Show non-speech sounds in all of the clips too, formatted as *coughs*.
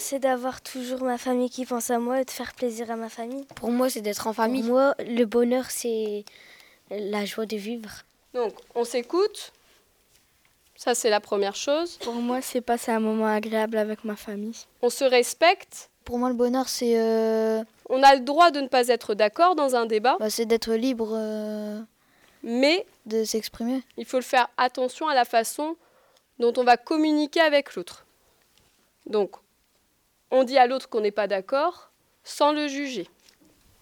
c'est d'avoir toujours ma famille qui pense à moi et de faire plaisir à ma famille. Pour moi, c'est d'être en famille. Pour moi, le bonheur, c'est la joie de vivre. Donc, on s'écoute. Ça, c'est la première chose. Pour moi, c'est passer un moment agréable avec ma famille. On se respecte. Pour moi, le bonheur, c'est. euh, On a le droit de ne pas être d'accord dans un débat, bah, c'est d'être libre euh, mais de s'exprimer. il faut le faire attention à la façon dont on va communiquer avec l'autre. Donc, on dit à l'autre qu'on n'est pas d'accord sans le juger.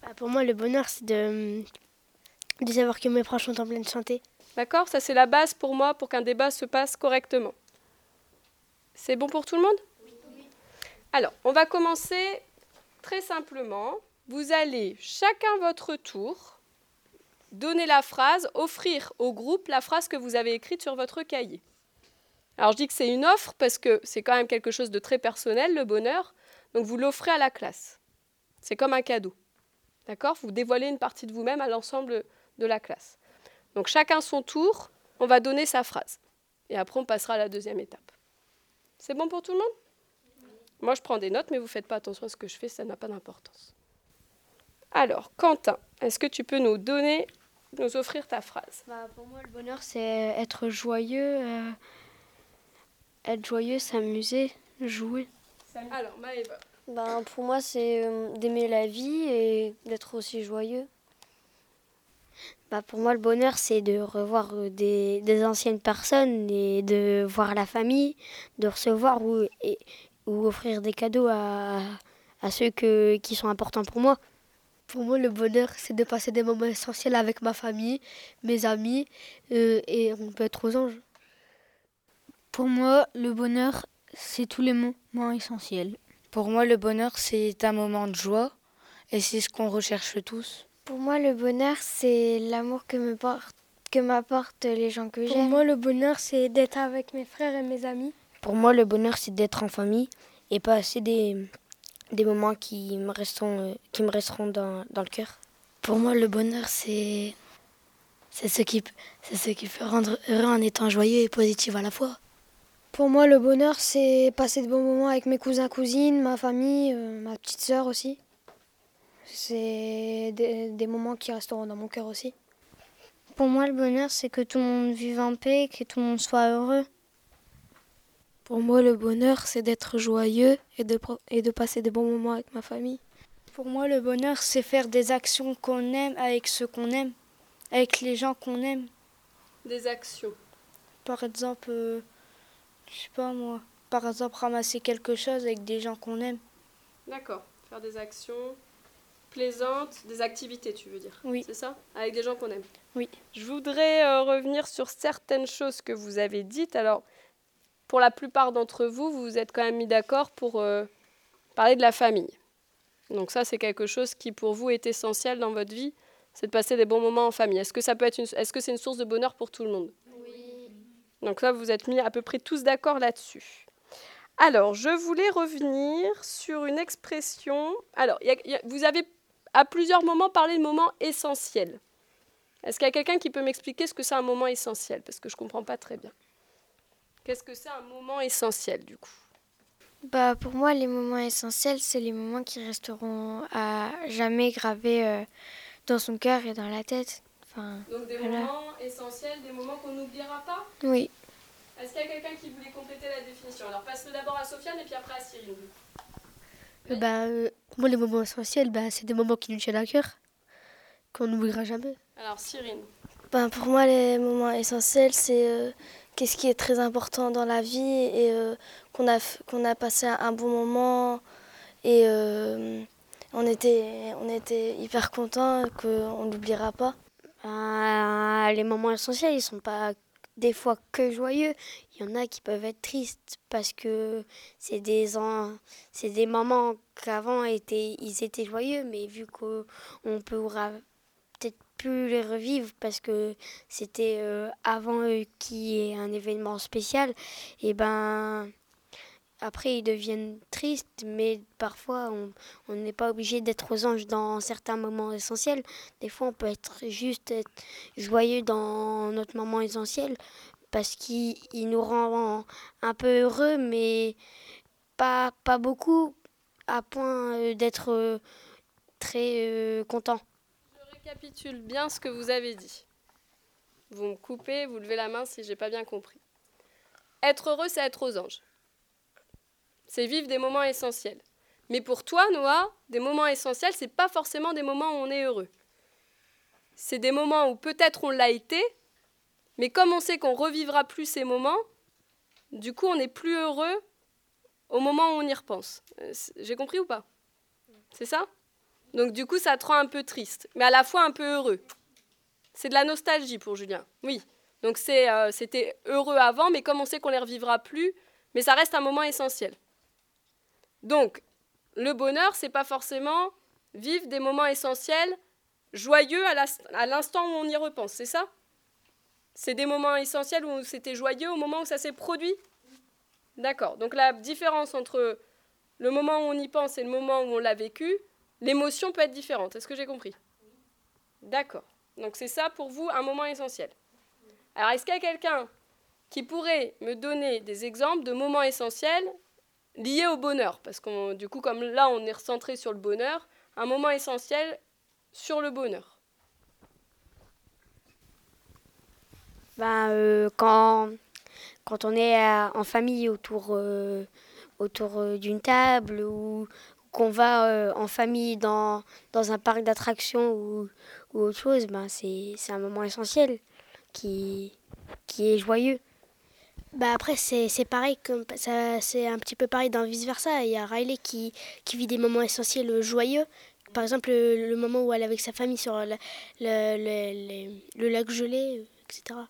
Bah, pour moi, le bonheur, c'est de, de savoir que mes proches sont en pleine santé. D'accord? Ça, c'est la base pour moi pour qu'un débat se passe correctement. C'est bon pour tout le monde? Alors, on va commencer très simplement. Vous allez chacun votre tour donner la phrase, offrir au groupe la phrase que vous avez écrite sur votre cahier. Alors, je dis que c'est une offre parce que c'est quand même quelque chose de très personnel, le bonheur. Donc, vous l'offrez à la classe. C'est comme un cadeau. D'accord? Vous dévoilez une partie de vous-même à l'ensemble de la classe. Donc chacun son tour, on va donner sa phrase. Et après, on passera à la deuxième étape. C'est bon pour tout le monde? Moi, je prends des notes, mais vous ne faites pas attention à ce que je fais, ça n'a pas d'importance. Alors, Quentin, est-ce que tu peux nous donner, nous offrir ta phrase? Bah, pour moi, le bonheur, c'est être joyeux, euh, être joyeux, s'amuser, jouer. Alors, Maëva. Ben, pour moi, c'est euh, d'aimer la vie et d'être aussi joyeux. Bah, pour moi, le bonheur, c'est de revoir euh, des, des anciennes personnes et de voir la famille, de recevoir ou, et, ou offrir des cadeaux à, à ceux que, qui sont importants pour moi. Pour moi, le bonheur, c'est de passer des moments essentiels avec ma famille, mes amis, euh, et on peut être aux anges. Pour moi, le bonheur, c'est tous les moments essentiels. Pour moi, le bonheur, c'est un moment de joie et c'est ce qu'on recherche tous. Pour moi, le bonheur, c'est l'amour que me porte- que m'apportent les gens que Pour j'aime. moi, le bonheur, c'est d'être avec mes frères et mes amis. Pour moi, le bonheur, c'est d'être en famille et passer des, des moments qui me resteront, euh, qui me resteront dans, dans le cœur. Pour moi, le bonheur, c'est c'est ce qui c'est ce qui peut rendre heureux en étant joyeux et positif à la fois. Pour moi, le bonheur, c'est passer de bons moments avec mes cousins, cousines, ma famille, euh, ma petite sœur aussi. C'est des, des moments qui resteront dans mon cœur aussi. Pour moi, le bonheur, c'est que tout le monde vive en paix, que tout le monde soit heureux. Pour moi, le bonheur, c'est d'être joyeux et de, et de passer des bons moments avec ma famille. Pour moi, le bonheur, c'est faire des actions qu'on aime avec ceux qu'on aime, avec les gens qu'on aime. Des actions. Par exemple, euh, je sais pas moi, par exemple, ramasser quelque chose avec des gens qu'on aime. D'accord. Faire des actions plaisantes, des activités, tu veux dire Oui. C'est ça? Avec des gens qu'on aime Oui. Je voudrais euh, revenir sur certaines choses que vous avez dites. Alors, pour la plupart d'entre vous, vous vous êtes quand même mis d'accord pour euh, parler de la famille. Donc ça, c'est quelque chose qui pour vous est essentiel dans votre vie, c'est de passer des bons moments en famille. Est-ce que ça peut être une, est-ce que c'est une source de bonheur pour tout le monde? Donc là, vous êtes mis à peu près tous d'accord là-dessus. Alors, je voulais revenir sur une expression. Alors, vous avez à plusieurs moments parlé de moments essentiels. Est-ce qu'il y a quelqu'un qui peut m'expliquer ce que c'est un moment essentiel? Parce que je ne comprends pas très bien. Qu'est-ce que c'est un moment essentiel, du coup? Bah, pour moi, les moments essentiels, c'est les moments qui resteront à jamais gravés euh, dans son cœur et dans la tête. Enfin, Donc des Voilà. moments essentiels, des moments qu'on n'oubliera pas oui. Est-ce qu'il y a quelqu'un qui voulait compléter la définition? Alors passe-le d'abord à Sofiane et puis après à Cyril. Euh, bah, euh, pour moi, les moments essentiels, bah, c'est des moments qui nous tiennent à cœur, qu'on n'oubliera jamais. Alors Cyril. Ben, pour moi, les moments essentiels, c'est euh, qu'est-ce qui est très important dans la vie et euh, qu'on a, qu'on a passé un bon moment et euh, on, était, on était hyper contents qu'on ne l'oubliera pas. Ben, les moments essentiels, ils sont pas des fois que joyeux. Il y en a qui peuvent être tristes parce que c'est des, c'est des moments qu'avant étaient, ils étaient joyeux, mais vu qu'on on pourra peut-être plus les revivre parce que c'était euh, avant eux qui est un événement spécial, et ben après ils deviennent tristes, mais parfois on n'est pas obligé d'être aux anges dans certains moments essentiels. Des fois on peut être juste joyeux dans notre moment essentiel parce qu'il il nous rend un peu heureux, mais pas, pas beaucoup, à point d'être très content. Je récapitule bien ce que vous avez dit. Vous me coupez, vous levez la main si j'ai pas bien compris. Être heureux, c'est être aux anges. C'est vivre des moments essentiels. Mais pour toi, Noah, des moments essentiels, c'est pas forcément des moments où on est heureux. C'est des moments où peut-être on l'a été, mais comme on sait qu'on revivra plus ces moments, du coup, on n'est plus heureux au moment où on y repense. Euh, j'ai compris ou pas? C'est ça? Donc du coup, ça te rend un peu triste, mais à la fois un peu heureux. C'est de la nostalgie pour Julien. Oui. Donc euh, c'était heureux avant, mais comme on sait qu'on les revivra plus, mais ça reste un moment essentiel. Donc le bonheur, c'est pas forcément vivre des moments essentiels, joyeux à l'instant où on y repense, c'est ça? C'est des moments essentiels où c'était joyeux au moment où ça s'est produit? D'accord. Donc la différence entre le moment où on y pense et le moment où on l'a vécu, l'émotion peut être différente. Est-ce que j'ai compris? D'accord. Donc c'est ça pour vous un moment essentiel. Alors est-ce qu'il y a quelqu'un qui pourrait me donner des exemples de moments essentiels liés au bonheur Parce que du coup, comme là on est recentré sur le bonheur, un moment essentiel sur le bonheur. Ben, euh, quand, quand on est euh, en famille autour, euh, autour d'une table ou qu'on va en famille dans, dans un parc d'attractions ou, autre chose, ben c'est, c'est un moment essentiel qui, qui est joyeux. Bah après c'est, c'est pareil comme ça c'est un petit peu pareil dans vice versa il y a Riley qui, qui vit des moments essentiels joyeux. Par exemple le, moment où elle est avec sa famille sur le, le, le, lac gelé etc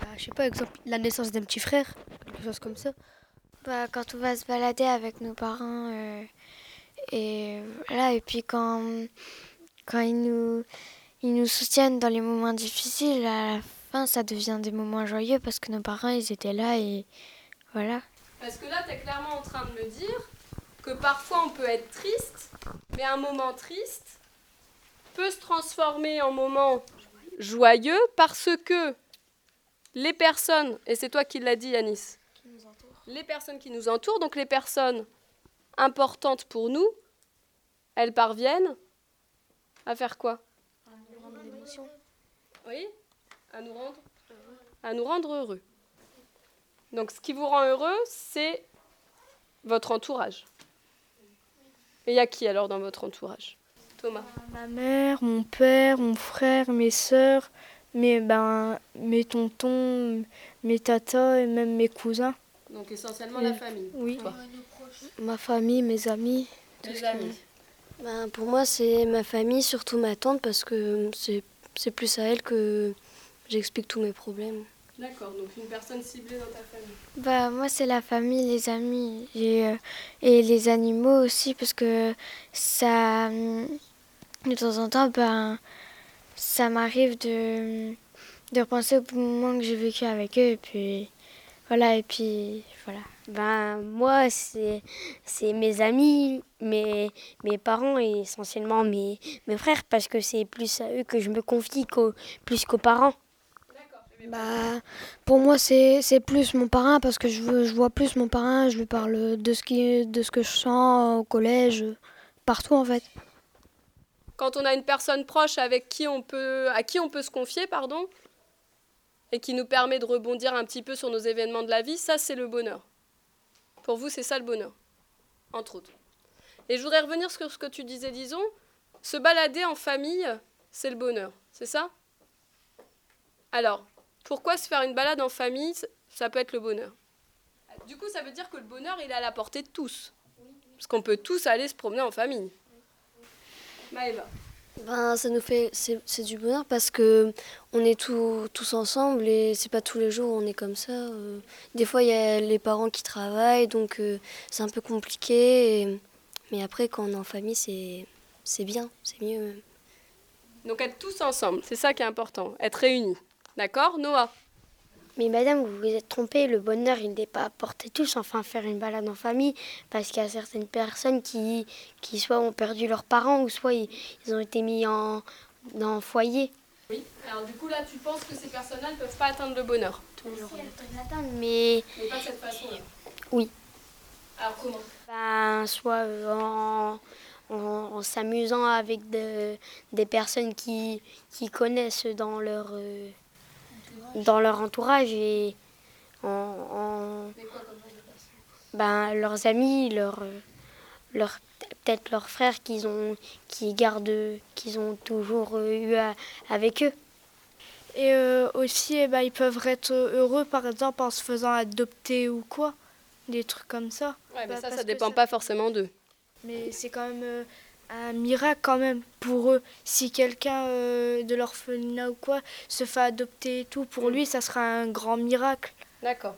bah, je sais pas exemple la naissance d'un petit frère quelque chose comme ça. Bah, quand on va se balader avec nos parents euh, et voilà et puis quand quand ils nous, ils nous soutiennent dans les moments difficiles, à la fin, ça devient des moments joyeux parce que nos parents, ils étaient là et voilà. Parce que là, tu es clairement en train de me dire que parfois on peut être triste, mais un moment triste peut se transformer en moment joyeux parce que les personnes, et c'est toi qui l'as dit Yanis, les personnes qui nous entourent, donc les personnes importantes pour nous, elles parviennent à faire quoi? À nous rendre l'émotion. Oui À nous rendre heureux. À nous rendre heureux. Donc ce qui vous rend heureux, c'est votre entourage. Et il y a qui alors dans votre entourage? Thomas Ma mère, mon père, mon frère, mes sœurs, mes, ben, mes tontons, mes tatas et même mes cousins. Donc essentiellement la famille. Oui. Ma famille, mes amis. Mes amis. Ben, pour moi, c'est ma famille, surtout ma tante, parce que c'est plus à elle que j'explique tous mes problèmes. D'accord, donc une personne ciblée dans ta famille. Bah, moi, c'est la famille, les amis et, euh, et, les animaux aussi, parce que ça, de temps en temps, ben, ça m'arrive de, de repenser au moment que j'ai vécu avec eux, et puis voilà, et puis voilà. Ben, moi, c'est, c'est mes amis, mes, mes parents et essentiellement mes, mes frères, parce que c'est plus à eux que je me confie qu'au, plus qu'aux parents. Bah, pour moi, c'est, plus mon parrain parce que je, je vois plus mon parrain, je lui parle de ce, qui, de ce que je sens au collège, partout en fait. Quand on a une personne proche avec qui on peut, à qui on peut se confier, pardon, et qui nous permet de rebondir un petit peu sur nos événements de la vie, ça c'est le bonheur. Pour vous, c'est ça le bonheur, entre autres. Et je voudrais revenir sur ce que tu disais, disons, se balader en famille, c'est le bonheur, c'est ça? Alors, pourquoi se faire une balade en famille, ça peut être le bonheur? Du coup, ça veut dire que le bonheur, il est à la portée de tous. Parce qu'on peut tous aller se promener en famille. Maëva ben, ça nous fait c'est du bonheur parce que on est tous ensemble et c'est pas tous les jours où on est comme ça. Euh. Des fois il y a les parents qui travaillent donc euh, c'est un peu compliqué. mais après quand on est en famille c'est c'est bien, c'est mieux. Donc être tous ensemble, c'est ça qui est important, être réunis. D'accord, Noah? Mais madame, vous vous êtes trompée, le bonheur, il n'est pas à porter tous, enfin faire une balade en famille, parce qu'il y a certaines personnes qui, qui soit ont perdu leurs parents, ou soit ils, ont été mis en, dans foyer. Oui, alors du coup là, tu penses que ces personnes-là ne peuvent pas atteindre le bonheur? Tous les jours, mais... Mais pas de cette façon-là Oui. Alors comment? Ben, Soit en, en, s'amusant avec de, des personnes qui, qui connaissent dans leur, dans leur entourage et en, en ben, leurs amis, leurs, leur, peut-être leurs frères qu'ils ont, qui gardent, qu'ils ont toujours eu avec eux. Et euh, aussi, eh ben, ils peuvent être heureux, par exemple, en se faisant adopter ou quoi. Des trucs comme ça. Ouais, mais bah, ça, ça dépend pas forcément d'eux. Mais c'est quand même euh, un miracle quand même pour eux. Si quelqu'un euh, de l'orphelinat ou quoi se fait adopter et tout, pour mm. lui, ça sera un grand miracle. D'accord.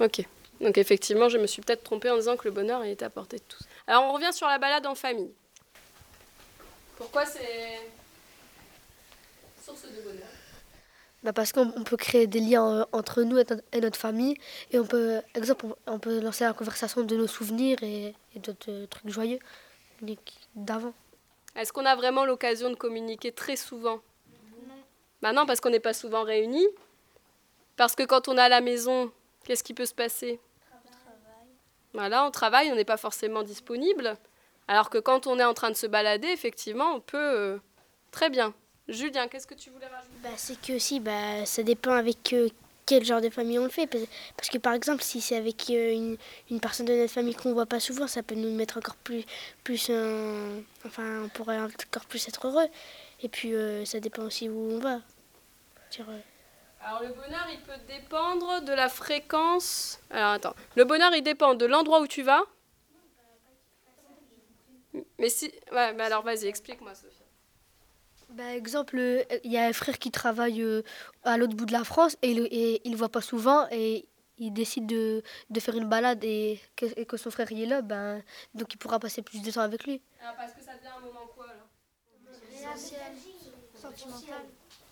Ok. Donc effectivement, je me suis peut-être trompée en disant que le bonheur est à portée de tous. Alors on revient sur la balade en famille. Pourquoi c'est source de bonheur? Bah parce qu'on peut créer des liens euh, entre nous et notre famille et on peut exemple on peut lancer la conversation de nos souvenirs et, d'autres euh, trucs joyeux d'avant. Est-ce qu'on a vraiment l'occasion de communiquer très souvent? Non. Bah non parce qu'on n'est pas souvent réunis. Parce que quand on est à la maison, qu'est-ce qui peut se passer? Voilà, on travaille, on n'est pas forcément disponible. Alors que quand on est en train de se balader, effectivement, on peut euh, très bien. Julien, qu'est-ce que tu voulais rajouter? Bah, C'est que aussi, bah, ça dépend avec euh, quel genre de famille on le fait. Parce que par exemple, si c'est avec euh, une, personne de notre famille qu'on voit pas souvent, ça peut nous mettre encore plus, plus enfin, on pourrait encore plus être heureux. Et puis, euh, ça dépend aussi où on va. Alors le bonheur, il peut dépendre de la fréquence. Alors attends, le bonheur, il dépend de l'endroit où tu vas. Mais si, ouais, alors vas-y, explique-moi, Sophie. Par exemple, il y a un frère qui travaille euh, à l'autre bout de la France et, il ne voit pas souvent et il décide de, de faire une balade et que, que, son frère y est là, ben, donc il pourra passer plus de temps avec lui. Alors parce que ça devient un moment quoi là Essentiel, sentimental.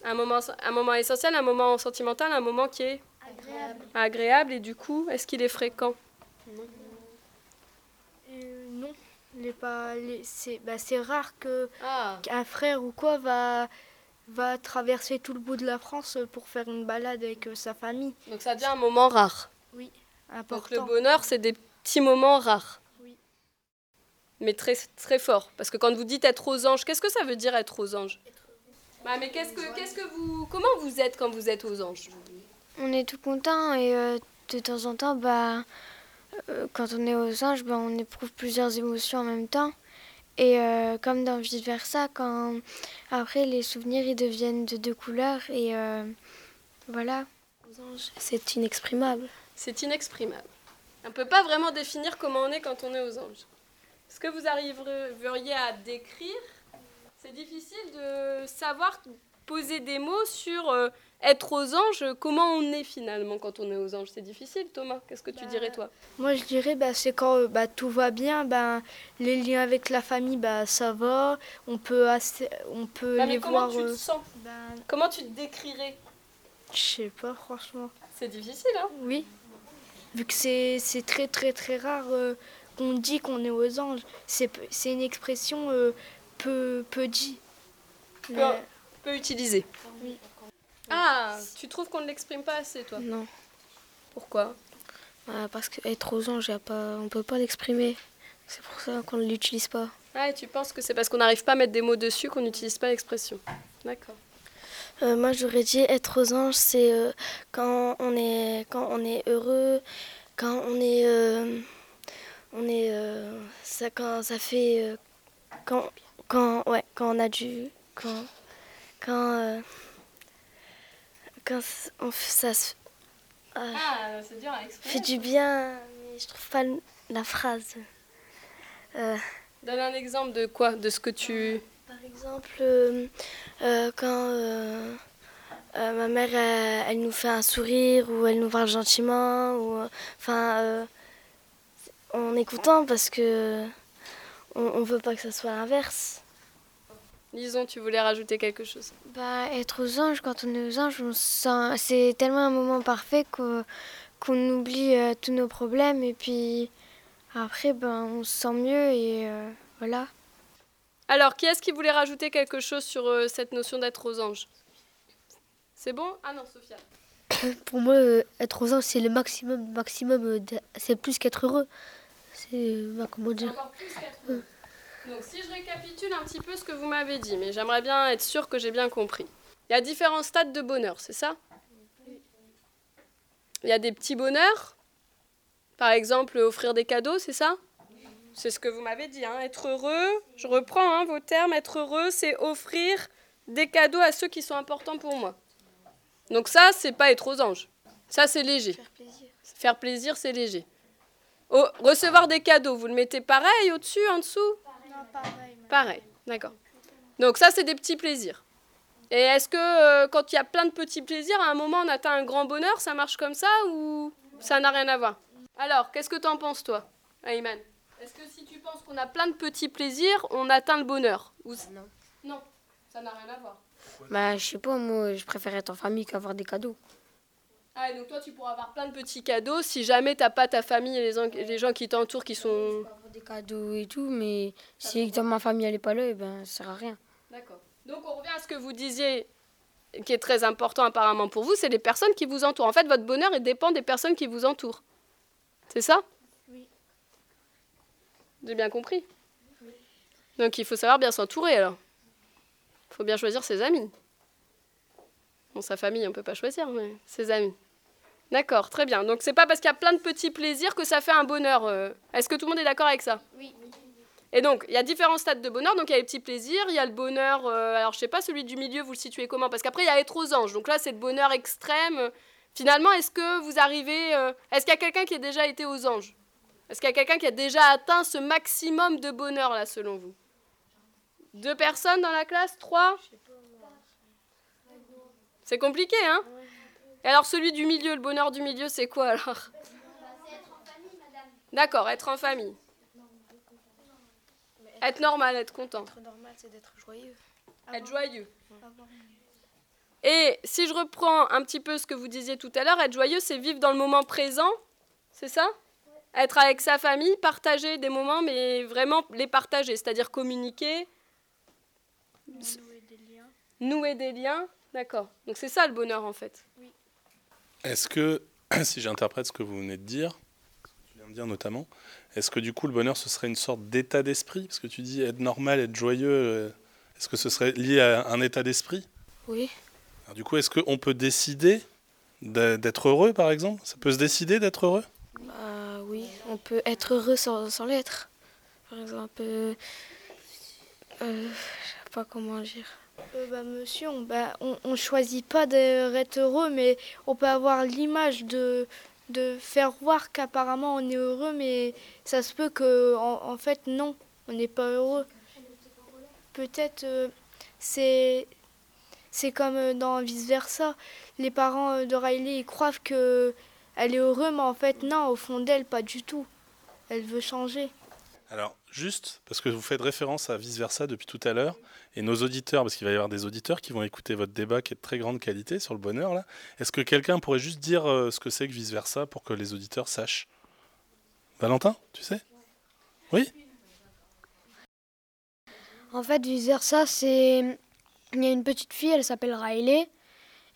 Un moment, un moment essentiel, un moment sentimental, un moment qui est agréable. Agréable et du coup, est-ce qu'il est fréquent? Pas, c'est, bah, c'est rare que ah. qu'un frère ou quoi va va traverser tout le bout de la France pour faire une balade avec euh, sa famille. Donc ça devient un moment rare. Oui, important. Donc le bonheur, c'est des petits moments rares. Oui. Mais très très fort, parce que quand vous dites être aux anges, qu'est-ce que ça veut dire être aux anges? Bah, mais qu'est-ce que qu'est-ce que vous comment vous êtes quand vous êtes aux anges? On est tout content et euh, de temps en temps bah quand on est aux anges, ben, on éprouve plusieurs émotions en même temps. Et euh, comme dans vice versa, quand après les souvenirs ils deviennent de deux couleurs et euh, voilà. C'est inexprimable. C'est inexprimable. On ne peut pas vraiment définir comment on est quand on est aux anges. Ce que vous arriveriez à décrire, c'est difficile de savoir poser des mots sur être aux anges, comment on est finalement quand on est aux anges? C'est difficile, Thomas. Qu'est-ce que tu dirais, toi? Moi, je dirais, bah, c'est quand euh, bah, tout va bien, bah, les liens avec la famille, bah, ça va. On peut, assez, on peut bah, les comment voir. Comment tu te euh, sens? bah, Comment tu te décrirais? Je sais pas, franchement. C'est difficile, hein? Oui. Vu que c'est très, très, très rare euh, qu'on dit qu'on est aux anges. C'est une expression peu, peu dit. Peu, peu utilisée. Oui. Ah, tu trouves qu'on ne l'exprime pas assez, toi? Non. Pourquoi? Bah, Parce qu'être aux anges, pas, on ne peut pas l'exprimer. C'est pour ça qu'on ne l'utilise pas. Ah, et tu penses que c'est parce qu'on n'arrive pas à mettre des mots dessus qu'on n'utilise pas l'expression? D'accord. Euh, moi, j'aurais dit être aux anges, c'est euh, quand, on est, quand on est heureux, quand on est. Euh, on est ça, quand ça fait. quand, quand, ouais, quand on a du. Quand. quand quand on, ça se ah, ah c'est dur à fait du bien, mais je trouve pas la phrase. Euh, Donne un exemple de quoi De ce que tu. Par exemple, euh, euh, quand ma mère elle, nous fait un sourire ou elle nous parle gentiment, ou enfin, on est content parce que on, ne veut pas que ça soit l'inverse. Lison, tu voulais rajouter quelque chose bah, Être aux anges, quand on est aux anges, c'est tellement un moment parfait qu'on oublie euh, tous nos problèmes et puis après, ben, on se sent mieux et euh, voilà. Alors, qui est-ce qui voulait rajouter quelque chose sur euh, cette notion d'être aux anges? C'est bon? Ah non, Sophia. *coughs* Pour moi, être aux anges, c'est le maximum, maximum c'est plus qu'être heureux. c'est. Bah, comment dire? Encore plus qu'être heureux. Donc si je récapitule un petit peu ce que vous m'avez dit, mais j'aimerais bien être sûr que j'ai bien compris. Il y a différents stades de bonheur, c'est ça? Il y a des petits bonheurs, par exemple offrir des cadeaux, c'est ça? C'est ce que vous m'avez dit, hein. être heureux, je reprends hein, vos termes, être heureux, c'est offrir des cadeaux à ceux qui sont importants pour moi. Donc ça, c'est pas être aux anges. Ça, c'est léger. Faire plaisir. Faire plaisir, c'est léger. Oh, recevoir des cadeaux, vous le mettez pareil au-dessus, en dessous? Pareil. Pareil, d'accord. Donc ça, c'est des petits plaisirs. Et est-ce que euh, quand il y a plein de petits plaisirs, à un moment, on atteint un grand bonheur, ça marche comme ça ou ça n'a rien à voir? Alors, qu'est-ce que tu en penses, toi, Ayman? Est-ce que si tu penses qu'on a plein de petits plaisirs, on atteint le bonheur? Ou... Non. Non, ça n'a rien à voir. Bah, je sais pas, moi, je préfère être en famille qu'avoir des cadeaux. Ah, et donc toi, tu pourras avoir plein de petits cadeaux si jamais t'as pas ta famille et les, gens- les gens qui t'entourent qui sont... Avoir des cadeaux et tout, mais si dans ma famille elle est pas là, eh ben, ça sert à rien. D'accord. Donc on revient à ce que vous disiez, qui est très important apparemment pour vous, c'est les personnes qui vous entourent. En fait, votre bonheur il dépend des personnes qui vous entourent. C'est ça? Oui. J'ai bien compris? Donc il faut savoir bien s'entourer alors. Il faut bien choisir ses amis. Bon, sa famille, on ne peut pas choisir, mais ses amis. D'accord, très bien. Donc c'est pas parce qu'il y a plein de petits plaisirs que ça fait un bonheur. euh. Est-ce que tout le monde est d'accord avec ça? Oui. et donc, il y a différents stades de bonheur. Donc, il y a les petits plaisirs, il y a le bonheur. euh, alors, je sais pas, celui du milieu, vous le situez comment? Parce qu'après, il y a être aux anges. Donc là, c'est le bonheur extrême. Finalement, est-ce que vous arrivez. euh, est-ce qu'il y a quelqu'un qui a déjà été aux anges? Est-ce qu'il y a quelqu'un qui a déjà atteint ce maximum de bonheur, là, selon vous? Deux personnes dans la classe? Trois? C'est compliqué, hein Et alors, celui du milieu, le bonheur du milieu, c'est quoi alors D'accord, être en famille. Être normal, être content. Être normal, c'est d'être joyeux. Être joyeux. Et si je reprends un petit peu ce que vous disiez tout à l'heure, être joyeux, c'est vivre dans le moment présent, c'est ça? Être avec sa famille, partager des moments, mais vraiment les partager, c'est-à-dire communiquer, Nouer des liens. nouer des liens. D'accord. Donc c'est ça le bonheur en fait. Est-ce que, *clears throat* si j'interprète ce que vous venez de dire, ce que tu viens de dire notamment, est-ce que du coup le bonheur ce serait une sorte d'état d'esprit? Parce que tu dis être normal, être joyeux, euh, est-ce que ce serait lié à un état d'esprit? Oui. Alors, Du coup, est-ce qu'on peut décider d'être heureux par exemple? Ça peut se décider d'être heureux? Bah oui, on peut être heureux sans, sans l'être. Par exemple, euh, euh, je sais pas comment dire. Euh, bah, monsieur, on, bah, on choisit pas d'être heureux, mais on peut avoir l'image de, faire voir qu'apparemment on est heureux, mais ça se peut que en, fait non, on n'est pas heureux. Peut-être euh, c'est comme dans vice versa. Les parents de Riley ils croient que elle est heureuse, mais en fait non, au fond d'elle pas du tout. Elle veut changer. Alors, juste, parce que vous faites référence à vice-versa depuis tout à l'heure, et nos auditeurs, parce qu'il va y avoir des auditeurs qui vont écouter votre débat qui est de très grande qualité sur le bonheur, là, est-ce que quelqu'un pourrait juste dire euh, ce que c'est que vice-versa pour que les auditeurs sachent? Valentin, tu sais? Oui? En fait, vice versa, c'est. Il y a une petite fille, elle s'appelle Riley.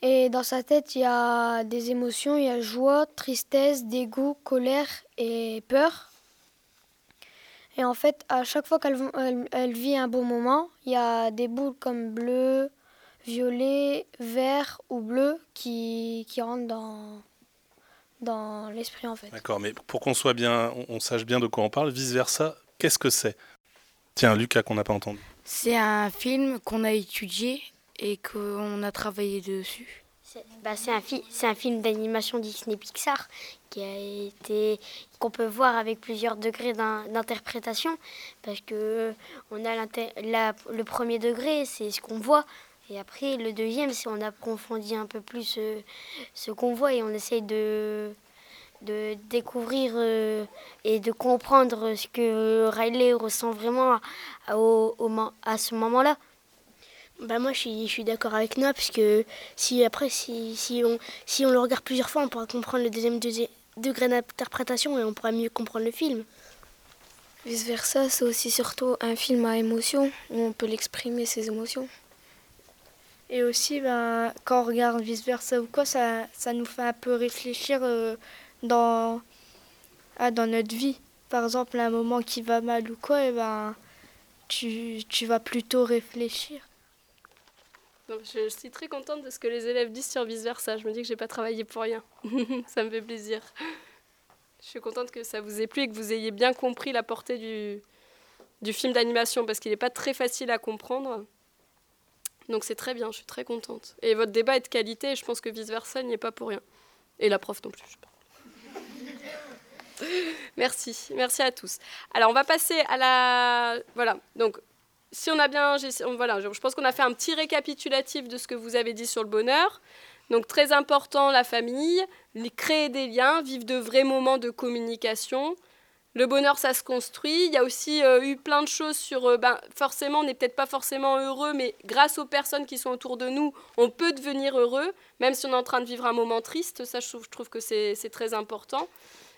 Et dans sa tête, il y a des émotions. Il y a joie, tristesse, dégoût, colère et peur. Et en fait, à chaque fois qu'elle elle, elle vit un beau moment, il y a des boules comme bleu, violet, vert ou bleu qui, qui rentrent dans, dans l'esprit en fait. D'accord, mais pour qu'on soit bien, on, on sache bien de quoi on parle, vice-versa, qu'est-ce que c'est? Tiens, Lucas, qu'on n'a pas entendu. C'est un film qu'on a étudié et qu'on a travaillé dessus. C'est bah, c'est un, film d'animation Disney Pixar qui a été qu'on peut voir avec plusieurs degrés d'in- d'interprétation parce que on a le premier degré c'est ce qu'on voit et après le deuxième c'est on approfondit un peu plus euh, ce qu'on voit et on essaye de découvrir euh, et de comprendre ce que Riley ressent vraiment à ce moment-là. Bah moi je suis, je suis d'accord avec Noah parce que si après si, si, on, si on le regarde plusieurs fois on pourra comprendre le deuxième deuxi- degré d'interprétation et on pourra mieux comprendre le film. Vice versa, c'est aussi surtout un film à émotion où on peut l'exprimer ses émotions. Et aussi, ben, quand on regarde vice-versa ou quoi, ça, ça nous fait un peu réfléchir euh, dans, ah, dans notre vie. par exemple un moment qui va mal ou quoi, et ben tu, tu vas plutôt réfléchir. Je suis très contente de ce que les élèves disent sur vice versa. Je me dis que j'ai pas travaillé pour rien. *laughs* ça me fait plaisir. Je suis contente que ça vous ait plu et que vous ayez bien compris la portée du, du film d'animation parce qu'il n'est pas très facile à comprendre. Donc c'est très bien, je suis très contente. Et votre débat est de qualité et je pense que vice-versa n'y est pas pour rien. Et la prof non plus. *laughs* merci, merci à tous. Alors on va passer à la... Voilà, donc si on a bien... Voilà, je pense qu'on a fait un petit récapitulatif de ce que vous avez dit sur le bonheur. Donc très important, la famille, créer des liens, vivre de vrais moments de communication, le bonheur, ça se construit. Il y a aussi euh, eu plein de choses sur, euh, ben, forcément, on n'est peut-être pas forcément heureux, mais grâce aux personnes qui sont autour de nous, on peut devenir heureux, même si on est en train de vivre un moment triste. Ça, je trouve, que c'est très important.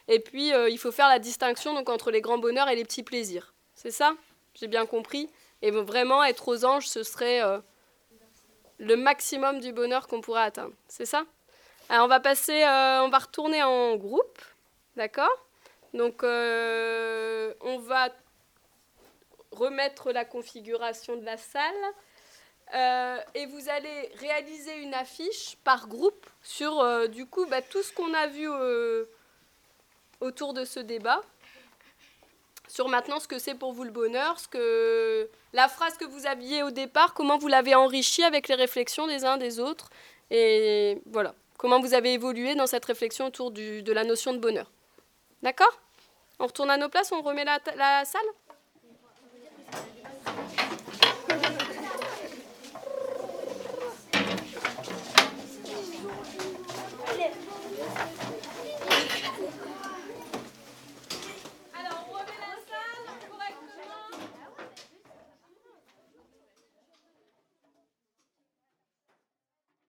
Et puis, euh, il faut faire la distinction donc, entre les grands bonheurs et les petits plaisirs. C'est ça? J'ai bien compris? Et vraiment, être aux anges, ce serait le maximum du bonheur qu'on pourrait atteindre. C'est ça? Alors, on va passer, on va retourner en groupe. D'accord? Donc euh, on va remettre la configuration de la salle euh, et vous allez réaliser une affiche par groupe sur euh, du coup bah, tout ce qu'on a vu autour de ce débat sur maintenant ce que c'est pour vous le bonheur, ce que la phrase que vous aviez au départ, comment vous l'avez enrichie avec les réflexions des uns des autres et voilà comment vous avez évolué dans cette réflexion autour de la notion de bonheur. D'accord? On retourne à nos places, on remet la, salle?